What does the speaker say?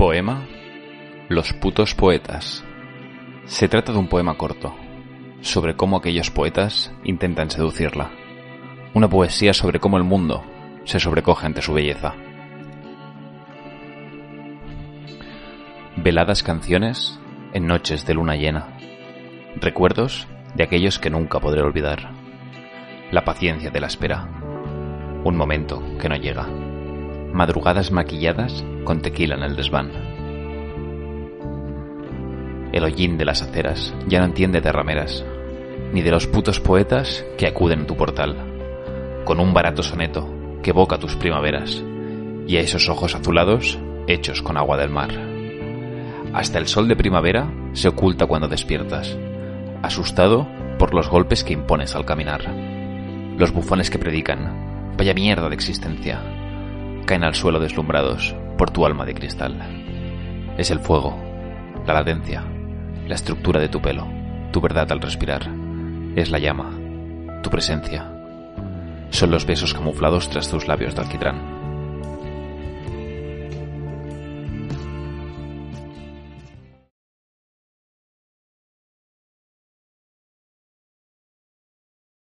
Poema Los putos poetas. Se trata de un poema corto, sobre cómo aquellos poetas intentan seducirla. Una poesía sobre cómo el mundo se sobrecoge ante su belleza. Veladas canciones en noches de luna llena. Recuerdos de aquellos que nunca podré olvidar. La paciencia de la espera. Un momento que no llega. Madrugadas maquilladas con tequila en el desván. El hollín de las aceras ya no entiende de rameras, ni de los putos poetas que acuden a tu portal, con un barato soneto que evoca tus primaveras, y a esos ojos azulados hechos con agua del mar. Hasta el sol de primavera se oculta cuando despiertas, asustado por los golpes que impones al caminar. Los bufones que predican, vaya mierda de existencia, caen al suelo deslumbrados por tu alma de cristal. Es el fuego, la latencia, la estructura de tu pelo, tu verdad al respirar. Es la llama, tu presencia. Son los besos camuflados tras tus labios de alquitrán.